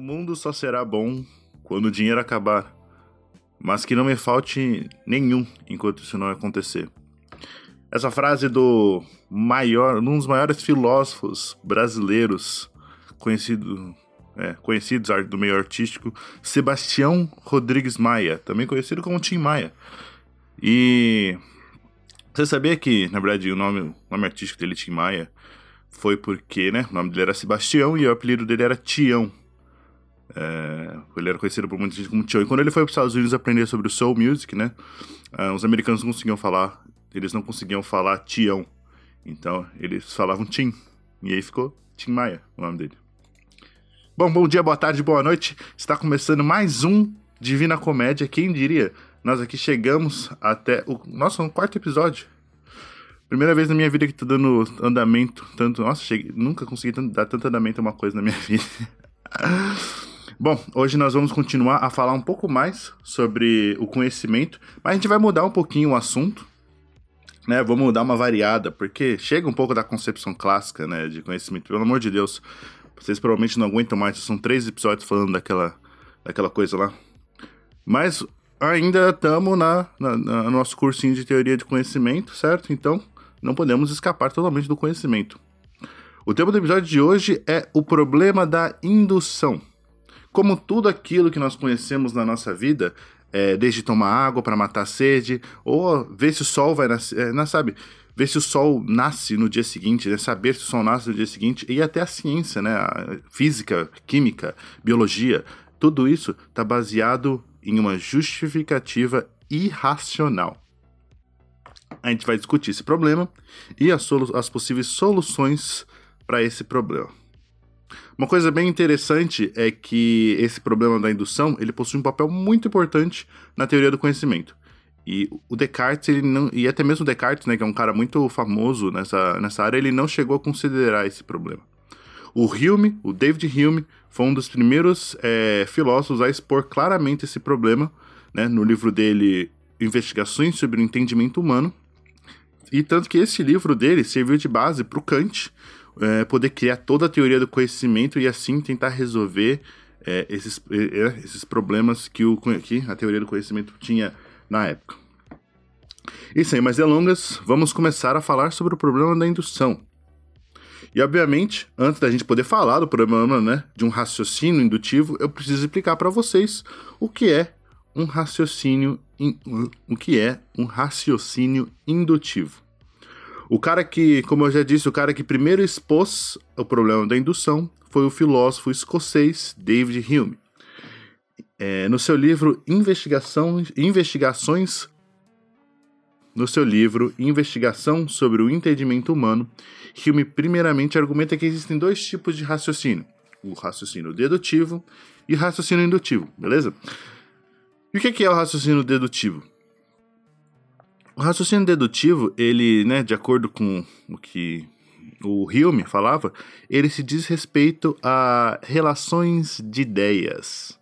O mundo só será bom quando o dinheiro acabar, mas que não me falte nenhum enquanto isso não acontecer. Essa frase do maior, um dos maiores filósofos brasileiros, conhecido, é, conhecidos do meio artístico, Sebastião Rodrigues Maia, também conhecido como Tim Maia. E você sabia que, na verdade, o nome, o nome artístico dele, Tim Maia, foi porque, né, o nome dele era Sebastião e o apelido dele era Tião. É, ele era conhecido por muita gente como Tião. E quando ele foi para os Estados Unidos aprender sobre o soul music, né, uh, os americanos não conseguiam falar, eles não conseguiam falar Tião. Então, eles falavam Tim. E aí ficou Tim Maia, o nome dele. Bom, bom dia, boa tarde, boa noite. Está começando mais um Divina Comédia. Quem diria? Nós aqui chegamos até o nosso quarto episódio. Primeira vez na minha vida que tô dando andamento, tanto. Nossa, cheguei, nunca consegui dar tanto andamento a uma coisa na minha vida. Bom, hoje nós vamos continuar a falar um pouco mais sobre o conhecimento, mas a gente vai mudar um pouquinho o assunto, né? Vamos dar uma variada, porque chega um pouco da concepção clássica, né, de conhecimento. Pelo amor de Deus, vocês provavelmente não aguentam mais, são três episódios falando daquela, daquela coisa lá. Mas ainda estamos na, na, no nosso cursinho de teoria de conhecimento, certo? Então, não podemos escapar totalmente do conhecimento. O tema do episódio de hoje é o problema da indução. Como tudo aquilo que nós conhecemos na nossa vida, é, desde tomar água para matar a sede, ou ver se o sol vai nascer, é, não, sabe? Ver se o sol nasce no dia seguinte, né? saber se o sol nasce no dia seguinte, e até a ciência, né? A física, química, biologia, tudo isso está baseado em uma justificativa irracional a gente vai discutir esse problema e as, as possíveis soluções para esse problema. Uma coisa bem interessante é que esse problema da indução ele possui um papel muito importante na teoria do conhecimento. E o Descartes, ele não, e até mesmo Descartes, né, que é um cara muito famoso nessa, nessa área, ele não chegou a considerar esse problema. O Hume, o David Hume, foi um dos primeiros é, filósofos a expor claramente esse problema, né, no livro dele Investigações sobre o Entendimento Humano, e tanto que esse livro dele serviu de base para o Kant é, poder criar toda a teoria do conhecimento e assim tentar resolver é, esses, é, esses problemas que, o, que a teoria do conhecimento tinha na época. E sem mais delongas, vamos começar a falar sobre o problema da indução. E obviamente, antes da gente poder falar do problema né, de um raciocínio indutivo, eu preciso explicar para vocês o que é um raciocínio in, o que é um raciocínio indutivo. O cara que, como eu já disse, o cara que primeiro expôs o problema da indução foi o filósofo escocês David Hume. É, no seu livro Investigação, Investigações no seu livro Investigação sobre o Entendimento Humano, Hume primeiramente argumenta que existem dois tipos de raciocínio: o raciocínio dedutivo e o raciocínio indutivo, beleza? E o que é o raciocínio dedutivo? O raciocínio dedutivo, ele, né, de acordo com o que o Hume falava, ele se diz respeito a relações de ideias.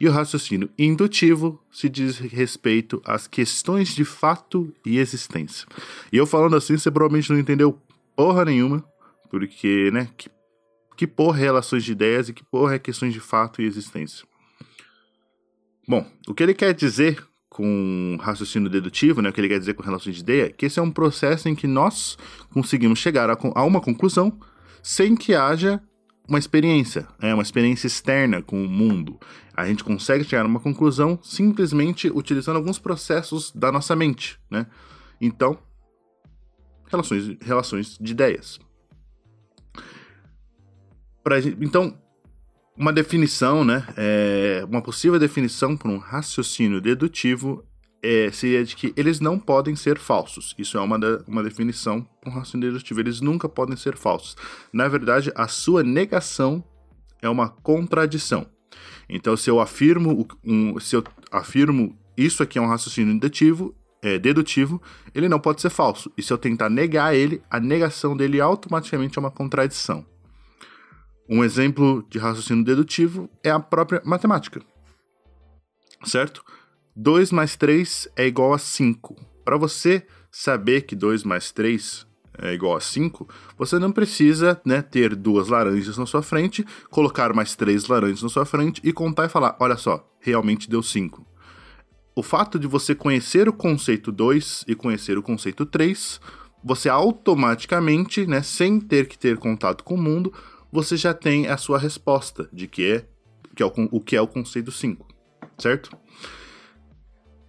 E o raciocínio indutivo se diz respeito às questões de fato e existência. E eu falando assim, você provavelmente não entendeu porra nenhuma, porque, né, que, que porra é relações de ideias e que porra é questões de fato e existência. Bom, o que ele quer dizer com raciocínio dedutivo, né, o que ele quer dizer com relações de ideia, que esse é um processo em que nós conseguimos chegar a, a uma conclusão sem que haja uma experiência, é uma experiência externa com o mundo. A gente consegue chegar a uma conclusão simplesmente utilizando alguns processos da nossa mente, né? Então, relações, relações de ideias. Pra, então, uma definição, né? É, uma possível definição para um raciocínio dedutivo é, seria de que eles não podem ser falsos. Isso é uma, uma definição para um raciocínio dedutivo. Eles nunca podem ser falsos. Na verdade, a sua negação é uma contradição. Então, se eu afirmo, um, se eu afirmo isso aqui é um raciocínio dedutivo, é, dedutivo, ele não pode ser falso. E se eu tentar negar ele, a negação dele automaticamente é uma contradição. Um exemplo de raciocínio dedutivo é a própria matemática. Certo? 2 mais 3 é igual a 5. Para você saber que 2 mais 3 é igual a 5, você não precisa né, ter duas laranjas na sua frente, colocar mais três laranjas na sua frente e contar e falar: olha só, realmente deu 5. O fato de você conhecer o conceito 2 e conhecer o conceito 3, você automaticamente, né, sem ter que ter contato com o mundo, você já tem a sua resposta de que é, que é o, o que é o conceito 5, certo?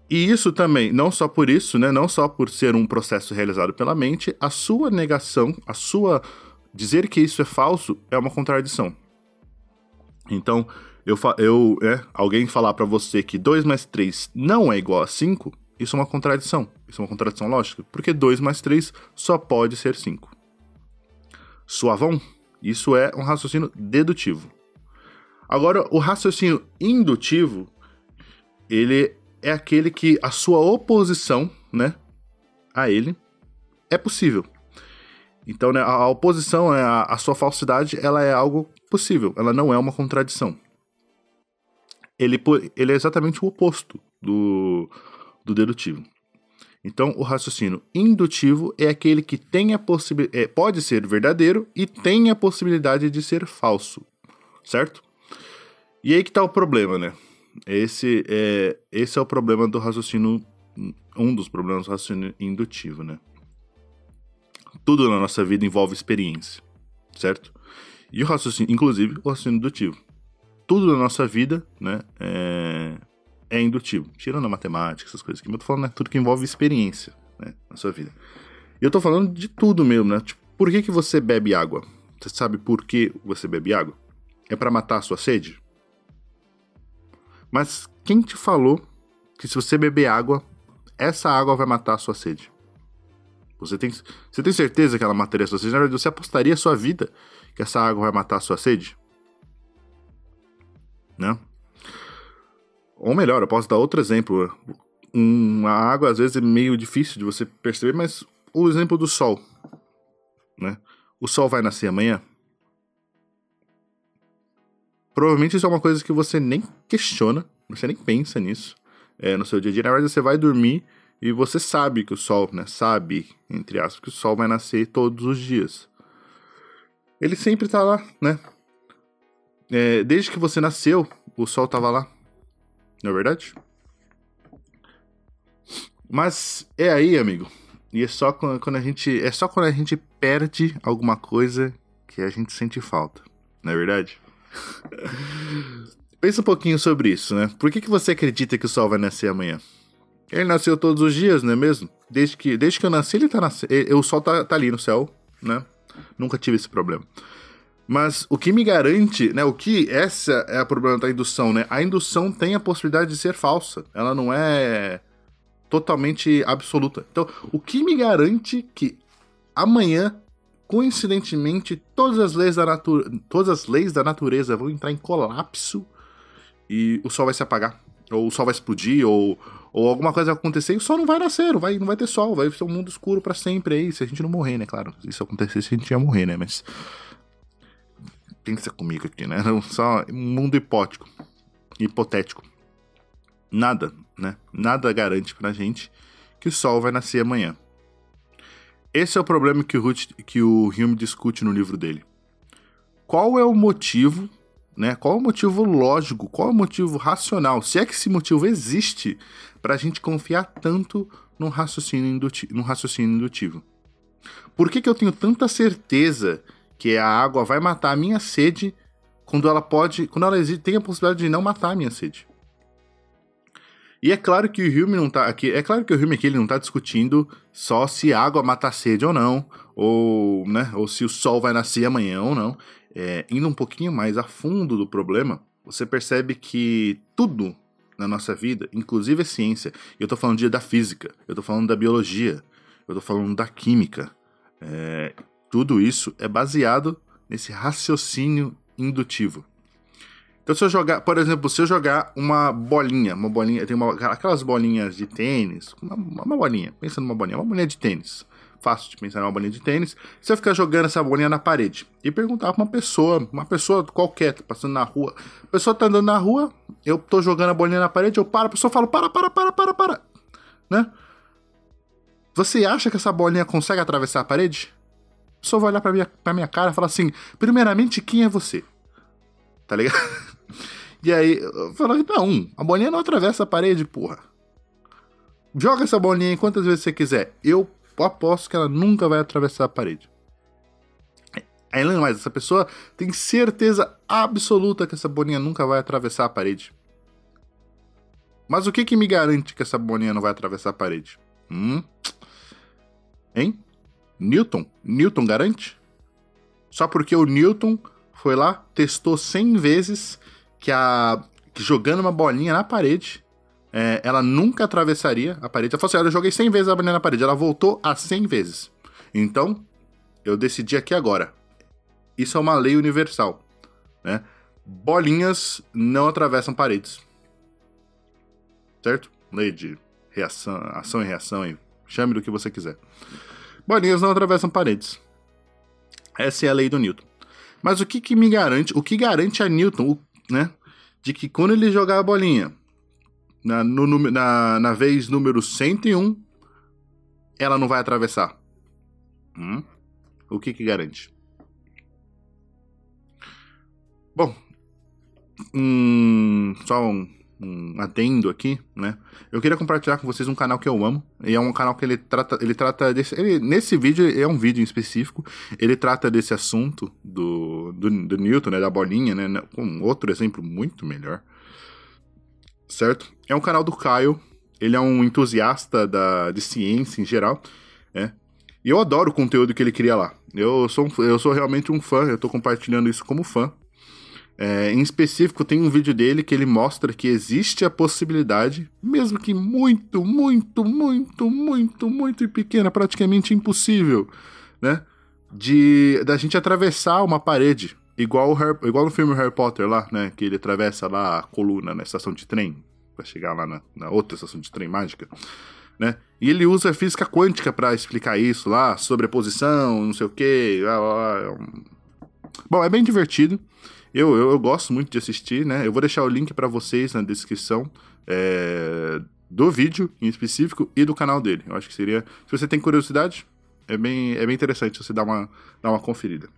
E isso também, não só por isso, né, não só por ser um processo realizado pela mente, a sua negação, a sua dizer que isso é falso é uma contradição. Então, eu, eu é, alguém falar para você que 2 mais 3 não é igual a 5, isso é uma contradição. Isso é uma contradição lógica, porque 2 mais 3 só pode ser 5. Suavão? Isso é um raciocínio dedutivo. Agora, o raciocínio indutivo, ele é aquele que a sua oposição, né, a ele é possível. Então, né, a oposição, né, a, a sua falsidade, ela é algo possível, ela não é uma contradição. Ele, ele é exatamente o oposto do, do dedutivo. Então, o raciocínio indutivo é aquele que tem a é, pode ser verdadeiro e tem a possibilidade de ser falso, certo? E aí que tá o problema, né? Esse é, esse é o problema do raciocínio. Um dos problemas do raciocínio indutivo, né? Tudo na nossa vida envolve experiência, certo? E o raciocínio, inclusive o raciocínio indutivo. Tudo na nossa vida, né? É, é indutivo. Tirando a matemática, essas coisas. Mas eu tô falando, né? Tudo que envolve experiência, né? Na sua vida. E eu tô falando de tudo mesmo, né? Tipo, por que, que você bebe água? Você sabe por que você bebe água? É para matar a sua sede? Mas quem te falou que se você beber água, essa água vai matar a sua sede? Você tem, você tem certeza que ela mataria a sua sede? Na verdade, você apostaria a sua vida que essa água vai matar a sua sede? Né? Ou melhor, eu posso dar outro exemplo. Uma água, às vezes, é meio difícil de você perceber, mas o exemplo do sol. Né? O sol vai nascer amanhã? Provavelmente isso é uma coisa que você nem questiona, você nem pensa nisso é, no seu dia a dia. Na verdade, você vai dormir e você sabe que o sol, né? Sabe, entre aspas, que o sol vai nascer todos os dias. Ele sempre tá lá, né? É, desde que você nasceu, o sol tava lá. Não é verdade? Mas é aí, amigo. E é só quando a gente. É só quando a gente perde alguma coisa que a gente sente falta. Não é verdade? Pensa um pouquinho sobre isso, né? Por que, que você acredita que o sol vai nascer amanhã? Ele nasceu todos os dias, não é mesmo? Desde que, desde que eu nasci, ele tá nascendo. O sol tá, tá ali no céu, né? Nunca tive esse problema. Mas o que me garante, né? O que essa é a problema da indução, né? A indução tem a possibilidade de ser falsa. Ela não é totalmente absoluta. Então, o que me garante que amanhã coincidentemente, todas as leis da natureza, todas as leis da natureza vão entrar em colapso e o sol vai se apagar, ou o sol vai explodir, ou, ou alguma coisa vai acontecer e o sol não vai nascer, não vai, não vai ter sol, vai ser um mundo escuro para sempre aí, se a gente não morrer, né? Claro, se isso acontecesse a gente ia morrer, né? Mas pensa comigo aqui, né? Só um mundo hipótico, hipotético. Nada, né? Nada garante pra gente que o sol vai nascer amanhã. Esse é o problema que o, Ruth, que o Hume discute no livro dele. Qual é o motivo, né? Qual é o motivo lógico, qual é o motivo racional, se é que esse motivo existe, para a gente confiar tanto no raciocínio, indutivo, no raciocínio indutivo? Por que, que eu tenho tanta certeza que a água vai matar a minha sede quando ela pode, quando ela existe, tem a possibilidade de não matar a minha sede? E é claro que o Hume não tá aqui, é claro que o Hume aqui ele não tá discutindo só se água mata a sede ou não, ou, né, ou se o sol vai nascer amanhã ou não. É, indo um pouquinho mais a fundo do problema, você percebe que tudo na nossa vida, inclusive a ciência, eu tô falando de, da física, eu tô falando da biologia, eu tô falando da química, é, tudo isso é baseado nesse raciocínio indutivo. Então, se eu jogar, por exemplo, se eu jogar uma bolinha, uma bolinha, tem uma, aquelas bolinhas de tênis, uma, uma bolinha, pensa numa bolinha, uma bolinha de tênis. Fácil de pensar numa bolinha de tênis. Se eu ficar jogando essa bolinha na parede e perguntar pra uma pessoa, uma pessoa qualquer, tá passando na rua, a pessoa tá andando na rua, eu tô jogando a bolinha na parede, eu paro, a pessoa fala: para, para, para, para, para, né? Você acha que essa bolinha consegue atravessar a parede? Pessoa vai olhar pra minha, pra minha cara e falar assim: primeiramente, quem é você? Tá ligado? E aí, eu falo, não, a bolinha não atravessa a parede, porra. Joga essa bolinha quantas vezes você quiser. Eu aposto que ela nunca vai atravessar a parede. Aí, mais, essa pessoa tem certeza absoluta que essa bolinha nunca vai atravessar a parede. Mas o que que me garante que essa bolinha não vai atravessar a parede? Hum? Hein? Newton? Newton garante? Só porque o Newton foi lá, testou 100 vezes que a que jogando uma bolinha na parede, é, ela nunca atravessaria a parede. Ela falou assim: olha, eu joguei 100 vezes a bolinha na parede. Ela voltou a 100 vezes. Então, eu decidi aqui agora. Isso é uma lei universal. Né? Bolinhas não atravessam paredes. Certo? Lei de reação, ação e reação, aí. chame do que você quiser. Bolinhas não atravessam paredes. Essa é a lei do Newton. Mas o que, que me garante, o que garante a Newton, né, de que quando ele jogar a bolinha na, no, na, na vez número 101, ela não vai atravessar? Hum? O que que garante? Bom, hum, só um, um adendo aqui, né? Eu queria compartilhar com vocês um canal que eu amo. E é um canal que ele trata, ele trata desse, ele, nesse vídeo é um vídeo em específico. Ele trata desse assunto do, do, do Newton, né, da bolinha, né, com outro exemplo muito melhor. Certo? É um canal do Caio. Ele é um entusiasta da, de ciência em geral, né? E eu adoro o conteúdo que ele cria lá. Eu sou, eu sou realmente um fã, eu tô compartilhando isso como fã. É, em específico, tem um vídeo dele que ele mostra que existe a possibilidade, mesmo que muito, muito, muito, muito, muito pequena, praticamente impossível, né? De da gente atravessar uma parede, igual, Harry, igual no filme Harry Potter lá, né? Que ele atravessa lá a coluna na estação de trem, para chegar lá na, na outra estação de trem mágica. Né? E ele usa física quântica para explicar isso lá, sobreposição, não sei o quê. Bom, é bem divertido. Eu, eu, eu, gosto muito de assistir, né? Eu vou deixar o link para vocês na descrição é, do vídeo em específico e do canal dele. Eu acho que seria. Se você tem curiosidade, é bem, é bem interessante você dar uma, dar uma conferida.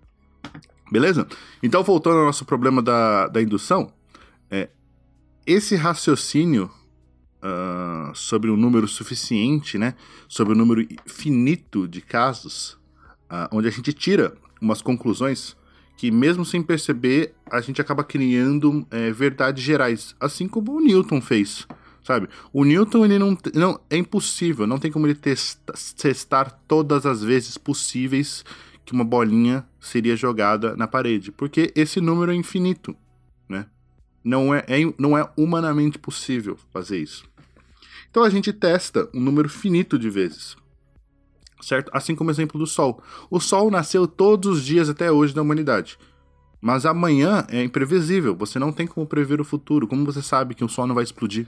Beleza? Então, voltando ao nosso problema da, da indução, é, esse raciocínio uh, sobre um número suficiente, né? Sobre um número finito de casos, uh, onde a gente tira umas conclusões que mesmo sem perceber, a gente acaba criando é, verdades gerais, assim como o Newton fez, sabe? O Newton, ele não, não é impossível, não tem como ele testa, testar todas as vezes possíveis que uma bolinha seria jogada na parede, porque esse número é infinito, né? Não é, é, não é humanamente possível fazer isso. Então a gente testa um número finito de vezes certo? Assim como o exemplo do Sol. O Sol nasceu todos os dias até hoje da humanidade. Mas amanhã é imprevisível, você não tem como prever o futuro. Como você sabe que o Sol não vai explodir?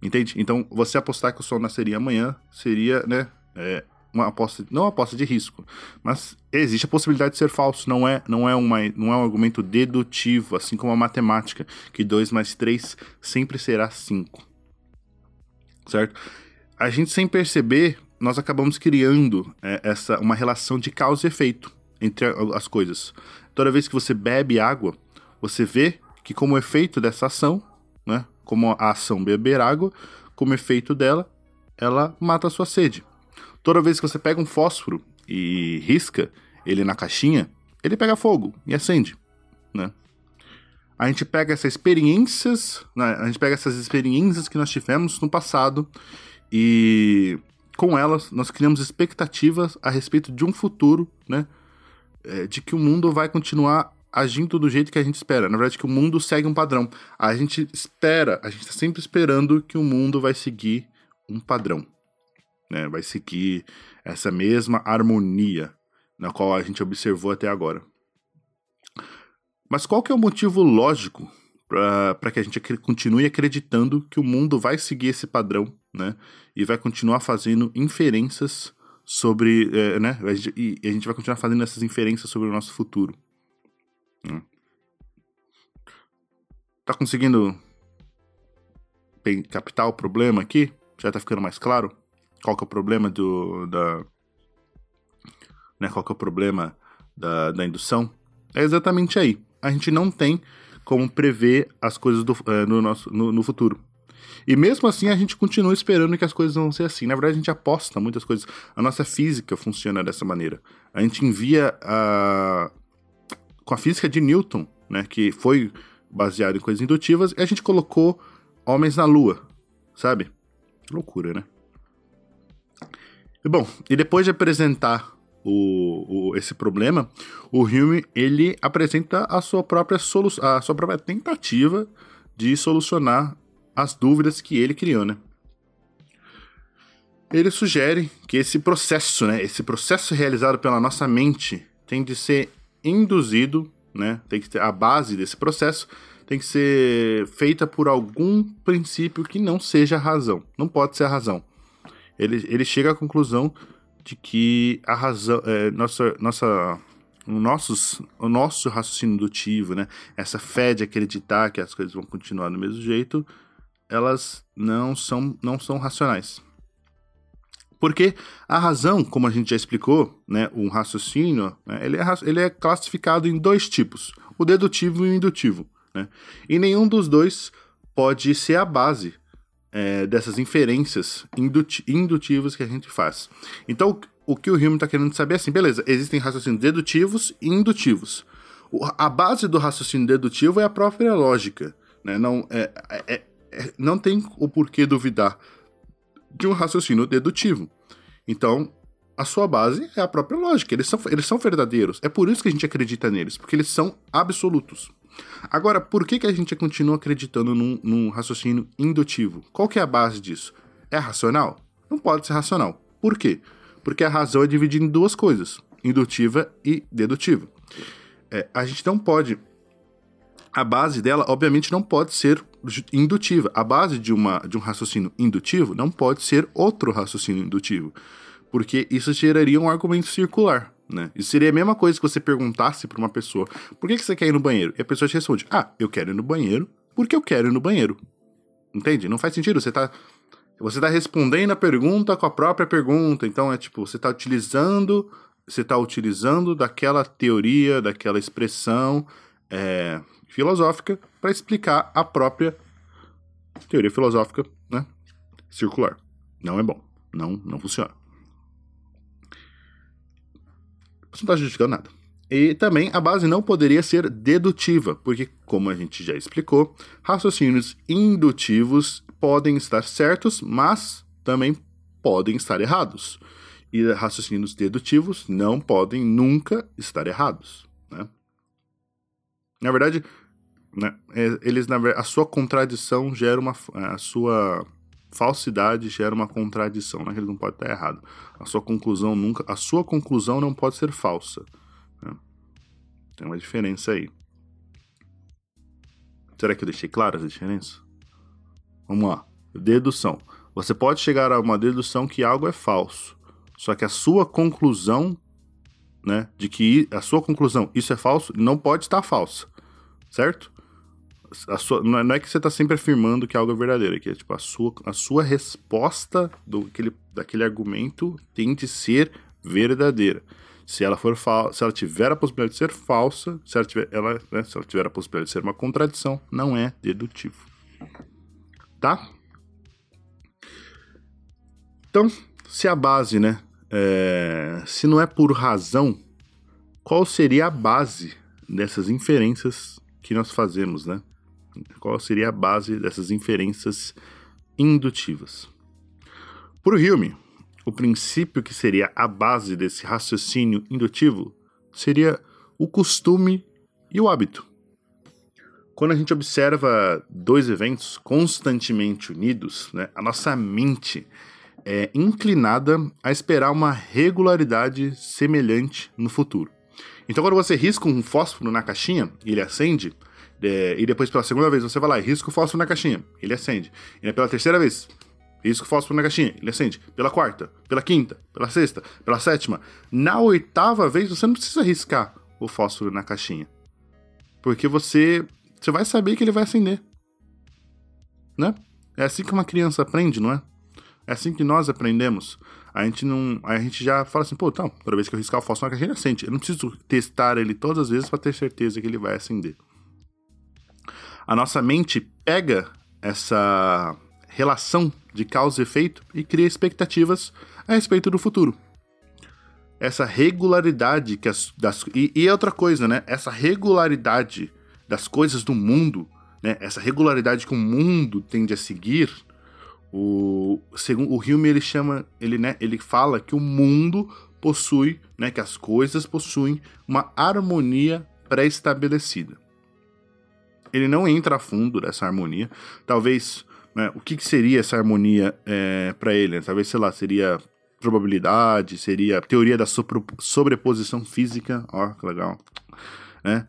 Entende? Então, você apostar que o Sol nasceria amanhã seria, né, é, uma aposta, não uma aposta de risco, mas existe a possibilidade de ser falso, não é, não é, uma, não é um argumento dedutivo, assim como a matemática, que 2 mais 3 sempre será 5. Certo? A gente sem perceber nós acabamos criando é, essa uma relação de causa e efeito entre as coisas. Toda vez que você bebe água, você vê que como efeito dessa ação, né, como a ação beber água, como efeito dela, ela mata a sua sede. Toda vez que você pega um fósforo e risca ele na caixinha, ele pega fogo e acende, né? A gente pega essas experiências, né, a gente pega essas experiências que nós tivemos no passado e com elas, nós criamos expectativas a respeito de um futuro, né? É, de que o mundo vai continuar agindo do jeito que a gente espera. Na verdade, que o mundo segue um padrão. A gente espera, a gente está sempre esperando que o mundo vai seguir um padrão. Né? Vai seguir essa mesma harmonia na qual a gente observou até agora. Mas qual que é o motivo lógico para que a gente continue acreditando que o mundo vai seguir esse padrão, né? E vai continuar fazendo inferências sobre, é, né? E a gente vai continuar fazendo essas inferências sobre o nosso futuro. Né? Tá conseguindo captar o problema aqui? Já tá ficando mais claro? Qual que é o problema do da né? Qual que é o problema da, da indução, é exatamente aí. A gente não tem como prever as coisas do, uh, no, nosso, no, no, futuro. E mesmo assim a gente continua esperando que as coisas vão ser assim. Na verdade, a gente aposta muitas coisas. A nossa física funciona dessa maneira. A gente envia a. Com a física de Newton, né? Que foi baseado em coisas indutivas, e a gente colocou homens na Lua, sabe? Loucura, né? Bom, e depois de apresentar o, o, esse problema, o Hume ele apresenta a sua própria solução, a sua própria tentativa de solucionar as dúvidas que ele criou, né? Ele sugere que esse processo, né, esse processo realizado pela nossa mente tem de ser induzido, né, tem que ter a base desse processo tem que ser feita por algum princípio que não seja a razão. Não pode ser a razão. Ele, ele chega à conclusão de que a razão, é, nossa, nossa, o, nossos, o nosso raciocínio indutivo, né, essa fé de acreditar que as coisas vão continuar do mesmo jeito, elas não são, não são racionais. Porque a razão, como a gente já explicou, né, um raciocínio, né, ele, é, ele é classificado em dois tipos, o dedutivo e o indutivo. Né? E nenhum dos dois pode ser a base é, dessas inferências indutivas que a gente faz. Então, o que o Hume está querendo saber é assim, beleza, existem raciocínios dedutivos e indutivos. O, a base do raciocínio dedutivo é a própria lógica. Né? Não, é, é, é, não tem o porquê duvidar de um raciocínio dedutivo. Então, a sua base é a própria lógica. Eles são, eles são verdadeiros. É por isso que a gente acredita neles, porque eles são absolutos. Agora, por que, que a gente continua acreditando num, num raciocínio indutivo? Qual que é a base disso? É racional? Não pode ser racional. Por quê? Porque a razão é dividida em duas coisas: indutiva e dedutiva. É, a gente não pode. A base dela, obviamente, não pode ser indutiva. A base de, uma, de um raciocínio indutivo não pode ser outro raciocínio indutivo. Porque isso geraria um argumento circular. Né? Isso seria a mesma coisa que você perguntasse para uma pessoa: por que, que você quer ir no banheiro? E a pessoa te responde: ah, eu quero ir no banheiro porque eu quero ir no banheiro. Entende? Não faz sentido. Você está você tá respondendo a pergunta com a própria pergunta. Então é tipo, você está utilizando. Você está utilizando daquela teoria, daquela expressão é, filosófica para explicar a própria teoria filosófica né, circular. Não é bom. Não, não funciona. Você não está justificando nada. E também a base não poderia ser dedutiva, porque, como a gente já explicou, raciocínios indutivos podem estar certos, mas também podem estar errados. E raciocínios dedutivos não podem nunca estar errados. Né? Na verdade, né, é, eles, na, a sua contradição gera uma. A sua falsidade gera uma contradição, né? Ele não pode estar errado. A sua conclusão nunca, a sua conclusão não pode ser falsa. Né? Tem uma diferença aí. Será que eu deixei claro essa diferença? Vamos lá. Dedução. Você pode chegar a uma dedução que algo é falso. Só que a sua conclusão, né, de que a sua conclusão, isso é falso, não pode estar falsa. Certo? Sua, não, é, não é que você está sempre afirmando que algo é verdadeiro, é que é, tipo, a sua, a sua resposta do, aquele, daquele argumento tem de ser verdadeira. Se ela for se ela tiver a possibilidade de ser falsa, se ela tiver, ela, né, se ela tiver a possibilidade de ser uma contradição, não é dedutivo. Tá? Então, se a base, né, é, se não é por razão, qual seria a base dessas inferências que nós fazemos, né? Qual seria a base dessas inferências indutivas? Por Hume, o princípio que seria a base desse raciocínio indutivo seria o costume e o hábito. Quando a gente observa dois eventos constantemente unidos, né, a nossa mente é inclinada a esperar uma regularidade semelhante no futuro. Então, quando você risca um fósforo na caixinha e ele acende, é, e depois, pela segunda vez, você vai lá e risca o fósforo na caixinha, ele acende. E pela terceira vez, risca o fósforo na caixinha, ele acende. Pela quarta, pela quinta, pela sexta, pela sétima. Na oitava vez, você não precisa riscar o fósforo na caixinha. Porque você, você vai saber que ele vai acender. Né? É assim que uma criança aprende, não é? É assim que nós aprendemos. a gente não. A gente já fala assim, pô, então, toda vez que eu riscar o fósforo na caixinha, acende. Eu não preciso testar ele todas as vezes para ter certeza que ele vai acender. A nossa mente pega essa relação de causa e efeito e cria expectativas a respeito do futuro. Essa regularidade que as, das, e, e outra coisa, né? Essa regularidade das coisas do mundo, né? Essa regularidade que o mundo tende a seguir, o segundo o Hume ele chama, ele né, ele fala que o mundo possui, né, que as coisas possuem uma harmonia pré-estabelecida. Ele não entra a fundo dessa harmonia. Talvez né, o que, que, seria essa harmonia é, para ele? Talvez, sei lá, seria probabilidade, seria teoria da sobreposição física. Ó, que legal. Né?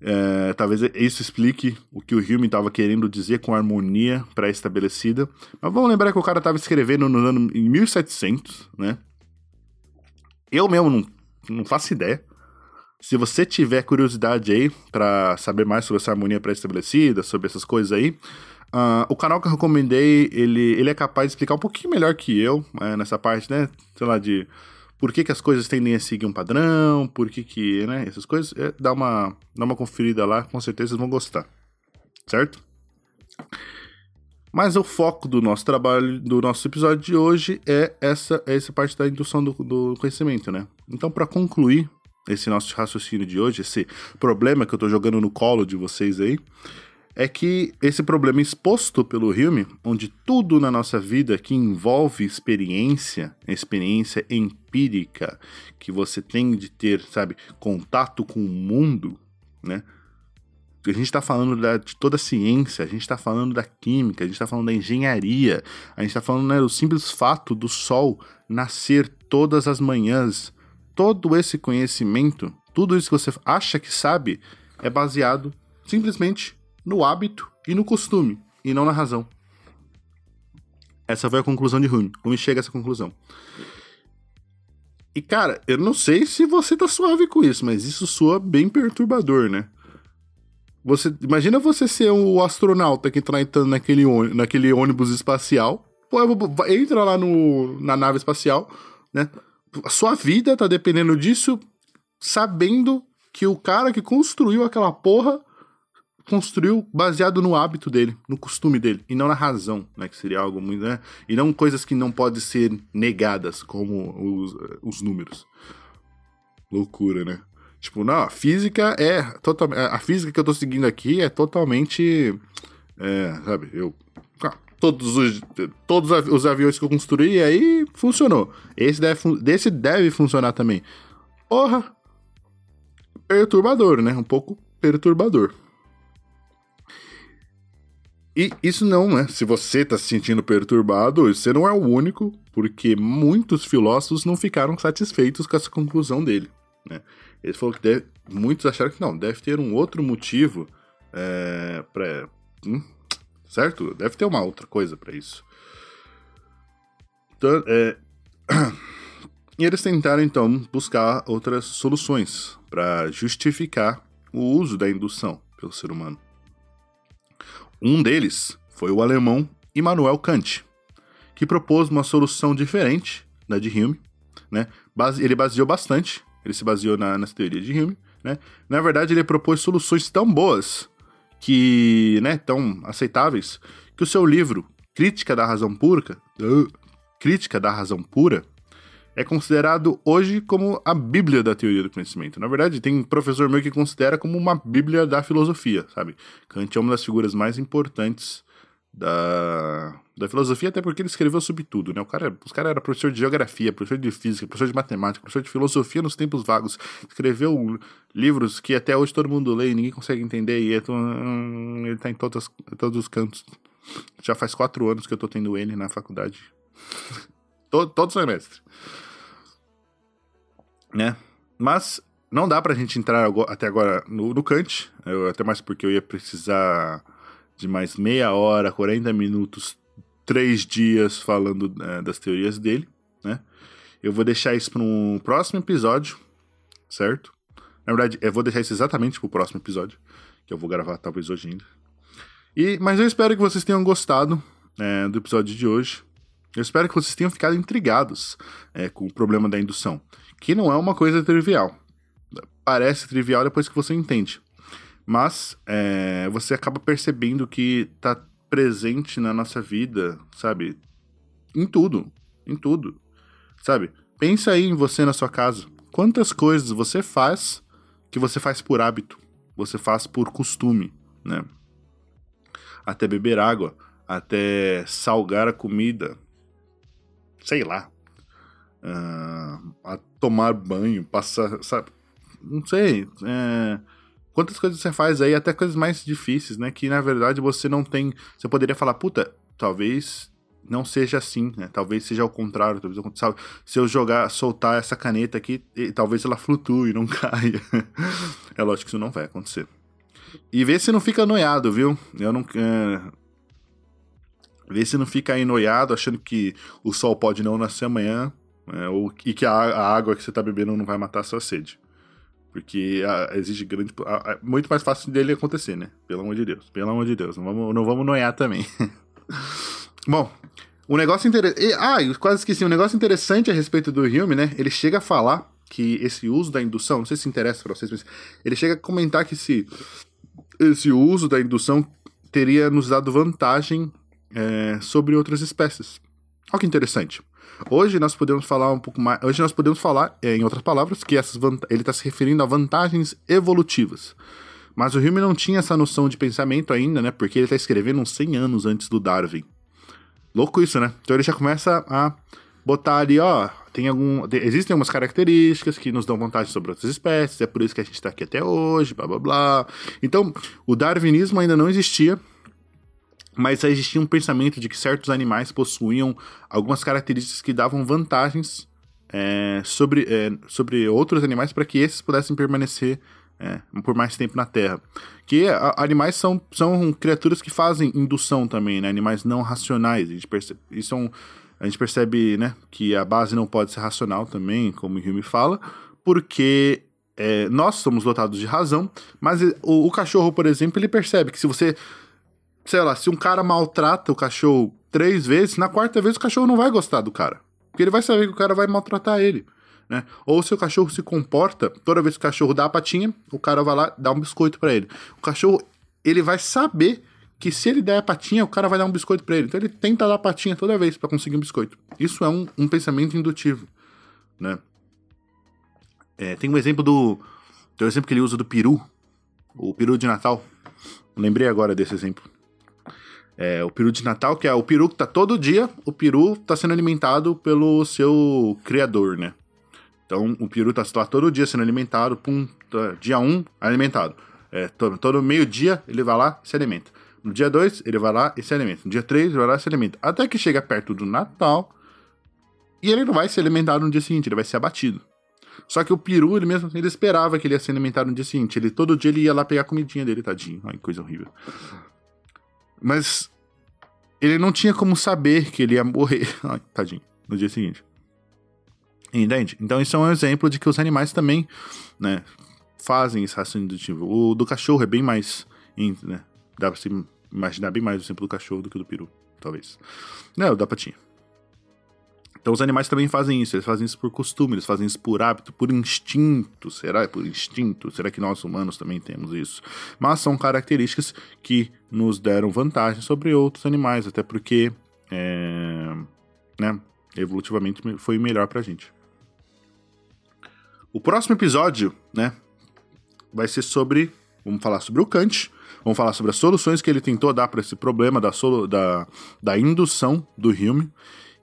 É, talvez isso explique o que o Hume estava querendo dizer com harmonia pré-estabelecida. Mas vamos lembrar que o cara estava escrevendo no ano em 1700, né? Eu mesmo não, não faço ideia. Se você tiver curiosidade aí para saber mais sobre essa harmonia pré-estabelecida, sobre essas coisas aí, uh, o canal que eu recomendei, ele, ele é capaz de explicar um pouquinho melhor que eu é, nessa parte, né? Sei lá, de por que, que as coisas tendem a seguir um padrão, por que que, né, essas coisas. É, dá, uma, dá uma conferida lá, com certeza vocês vão gostar. Certo? Mas o foco do nosso trabalho, do nosso episódio de hoje é essa, é essa parte da indução do, do conhecimento, né? Então, para concluir esse nosso raciocínio de hoje, esse problema que eu tô jogando no colo de vocês aí, é que esse problema exposto pelo Hume, onde tudo na nossa vida que envolve experiência, experiência empírica, que você tem de ter, sabe, contato com o mundo, né? A gente está falando da, de toda a ciência, a gente está falando da química, a gente está falando da engenharia, a gente está falando né, do simples fato do Sol nascer todas as manhãs, todo esse conhecimento, tudo isso que você acha que sabe, é baseado simplesmente no hábito e no costume, e não na razão. Essa foi a conclusão de Hume. Hume chega a essa conclusão. E cara, eu não sei se você tá suave com isso, mas isso soa bem perturbador, né? Você, imagina você ser o astronauta que tá entrando naquele, naquele ônibus espacial. Entra lá no, na nave espacial, né? A sua vida tá dependendo disso, sabendo que o cara que construiu aquela porra construiu baseado no hábito dele, no costume dele, e não na razão, né? Que seria algo muito, né? E não coisas que não podem ser negadas, como os, os números. Loucura, né? Tipo, não, a física é totalmente. A física que eu tô seguindo aqui é totalmente. É, sabe, eu todos os, todos os aviões que eu construí, aí funcionou. Esse deve, esse deve funcionar também. Porra! Perturbador, né? Um pouco perturbador. E isso não, né? Se você tá se sentindo perturbado, você não é o único, porque muitos filósofos não ficaram satisfeitos com essa conclusão dele, né? Ele falou que deve, muitos acharam que não, deve ter um outro motivo é, para hum, certo? Deve ter uma outra coisa para isso. Então, é... e eles tentaram então buscar outras soluções para justificar o uso da indução pelo ser humano. Um deles foi o alemão Immanuel Kant, que propôs uma solução diferente da de Hume. Né? Ele baseou bastante, ele se baseou na, nas teorias de Hume. Né? Na verdade, ele propôs soluções tão boas que, né, tão aceitáveis, que o seu livro Crítica da Razão Pura, uh, Crítica da Razão Pura, é considerado hoje como a bíblia da teoria do conhecimento. Na verdade, tem professor meu que considera como uma bíblia da filosofia, sabe? Kant é uma das figuras mais importantes da, da filosofia, até porque ele escreveu sobre tudo, né? O cara, os caras era professor de geografia, professor de física, professor de matemática, professor de filosofia nos tempos vagos. Escreveu livros que até hoje todo mundo lê e ninguém consegue entender, e é hum, ele tá em todas, todos os cantos. Já faz quatro anos que eu tô tendo ele na faculdade. todo, todo semestre. Né? Mas não dá pra gente entrar até agora no, no Kant, eu, até mais porque eu ia precisar de mais meia hora, 40 minutos, três dias falando é, das teorias dele, né? Eu vou deixar isso para um próximo episódio, certo? Na verdade, eu vou deixar isso exatamente para o próximo episódio, que eu vou gravar talvez hoje ainda. E, mas eu espero que vocês tenham gostado é, do episódio de hoje. Eu espero que vocês tenham ficado intrigados é, com o problema da indução, que não é uma coisa trivial. Parece trivial depois que você entende. Mas é, você acaba percebendo que está presente na nossa vida, sabe? Em tudo. Em tudo. Sabe? Pensa aí em você na sua casa. Quantas coisas você faz que você faz por hábito, você faz por costume, né? Até beber água, até salgar a comida, sei lá, uh, a tomar banho, passar, sabe? Não sei. É, quantas coisas você faz aí, até coisas mais difíceis, né? Que na verdade você não tem. Você poderia falar, puta, talvez não seja assim, né? Talvez seja ao contrário, talvez sabe? se eu jogar, soltar essa caneta aqui, talvez ela flutue, não caia. é lógico que isso não vai acontecer. E vê se não fica noiado, viu? Eu não é... vê se não fica aí noiado, achando que o sol pode não nascer amanhã, é, ou e que a, a, água que você tá bebendo não vai matar a sua sede. Porque a, exige grande. A, muito mais fácil dele acontecer, né? Pelo amor de Deus. Pelo amor de Deus. Não vamos, não vamos noiar também. Bom, um negócio interessante. Ah, eu quase esqueci. Um negócio interessante a respeito do Hume, né? Ele chega a falar que esse uso da indução, não sei se interessa para vocês, mas ele chega a comentar que esse, esse uso da indução teria nos dado vantagem é, sobre outras espécies. Olha que interessante. Hoje nós podemos falar um pouco mais. Hoje nós podemos falar, é, em outras palavras, que essas ele está se referindo a vantagens evolutivas. Mas o Hume não tinha essa noção de pensamento ainda, né? Porque ele está escrevendo uns 100 anos antes do Darwin. Louco isso, né? Então ele já começa a botar ali, ó, tem algum, existem algumas características que nos dão vantagem sobre outras espécies, é por isso que a gente está aqui até hoje, blá blá blá. Então, o darwinismo ainda não existia, mas existia um pensamento de que certos animais possuíam algumas características que davam vantagens é, sobre, é, sobre outros animais para que esses pudessem permanecer é, por mais tempo na Terra. Que a, animais são, são criaturas que fazem indução também, né? Animais não racionais. A gente percebe, isso é um, a gente percebe né, que a base não pode ser racional também, como Hume fala, porque é, nós somos dotados de razão, mas o, o, cachorro, por exemplo, ele percebe que se você, sei lá, se um cara maltrata o cachorro três vezes, na quarta vez o cachorro não vai gostar do cara. Porque ele vai saber que o cara vai maltratar ele. Né? Ou se o cachorro se comporta, toda vez que o cachorro dá a patinha, o cara vai lá dar um biscoito para ele. O cachorro, ele vai saber que se ele der a patinha, o cara vai dar um biscoito para ele. Então ele tenta dar a patinha toda vez para conseguir um biscoito. Isso é um, um pensamento indutivo, né? É, tem um exemplo do, tem um exemplo que ele usa do peru, o peru de Natal. Lembrei agora desse exemplo. É, o peru de Natal, que é o peru que tá todo dia, o peru tá sendo alimentado pelo seu criador, né? Então o peru tá lá todo dia sendo alimentado, pum, tá, dia 1, um, alimentado. É, todo, todo meio-dia ele vai lá e se alimenta. No dia 2, ele vai lá e se alimenta. No dia 3, ele vai lá e se alimenta. Até que chega perto do Natal e ele não vai se alimentar no dia seguinte, ele vai ser abatido. Só que o peru, ele mesmo ele esperava que ele ia se alimentar no dia seguinte. Ele todo dia ele ia lá pegar a comidinha dele, tadinho. Ai, coisa horrível. Mas ele não tinha como saber que ele ia morrer. Ai, tadinho. No dia seguinte. Entende? Então isso é um exemplo de que os animais também, né, fazem esse raciocínio indutivo. O do cachorro é bem mais, né, dá pra se imaginar bem mais o exemplo do cachorro do que do peru, talvez. Não, da patinha. Então os animais também fazem isso, eles fazem isso por costume, eles fazem isso por hábito, por instinto. Será por instinto? Será que nós humanos também temos isso? Mas são características que nos deram vantagem sobre outros animais, até porque é, né, evolutivamente foi melhor pra gente. O próximo episódio, né, vai ser sobre. Vamos falar sobre o Kant, vamos falar sobre as soluções que ele tentou dar para esse problema da, solo, da, da indução do Hume.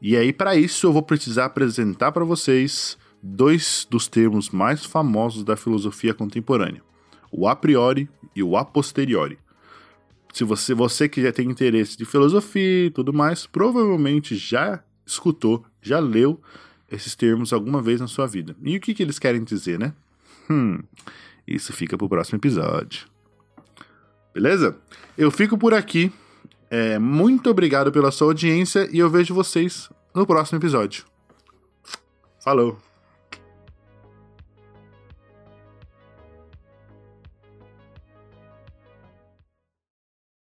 E aí, para isso, eu vou precisar apresentar para vocês dois dos termos mais famosos da filosofia contemporânea: o a priori e o a posteriori. Se você, você que já tem interesse de filosofia e tudo mais, provavelmente já escutou, já leu esses termos alguma vez na sua vida. E o que, que eles querem dizer, né? Hum, isso fica pro próximo episódio. Beleza? Eu fico por aqui. É, muito obrigado pela sua audiência e eu vejo vocês no próximo episódio. Falou!